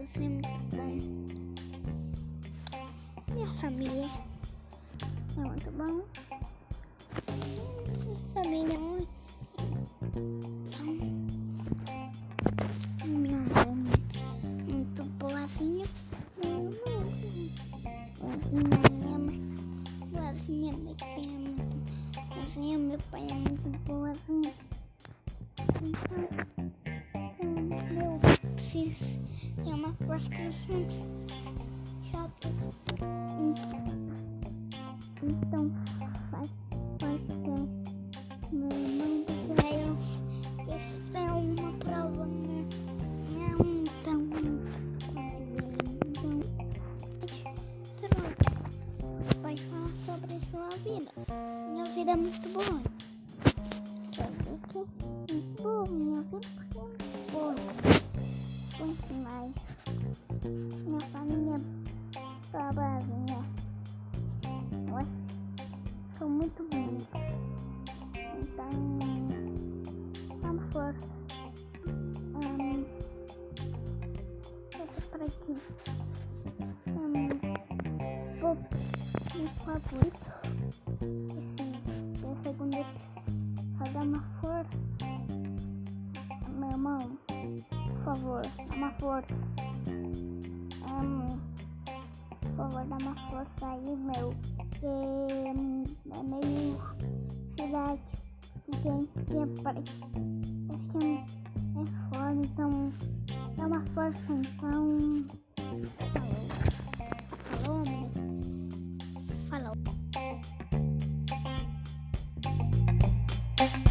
Isso é muito bom. Minha família é muito bom. Minha família é muito bom. Minha mãe é muito boazinha. Minha mãe. Meu é muito boazinha. Meu pai é muito. Meu então, muito ter uma frustração chata. Então faz parte meu irmão velho. Esta é uma prova né? não tão então pronto. Vai falar sobre a sua vida. Minha vida é muito boa. Muito boa, minha vida é muito boa. Muito mais. Minha família tá boazinha. Ué, sou muito bonita. Então, vamos força. Um, vou por aqui. Um, vou meu favorito. É o segundo episódio. Dá uma força. Meu irmão, por favor, dá uma força. Favor, dá uma força aí, meu. Hum, é meio cidade que tem que pai. Acho que é, é foda, então dá uma força, então. Falou. Falou? Falou.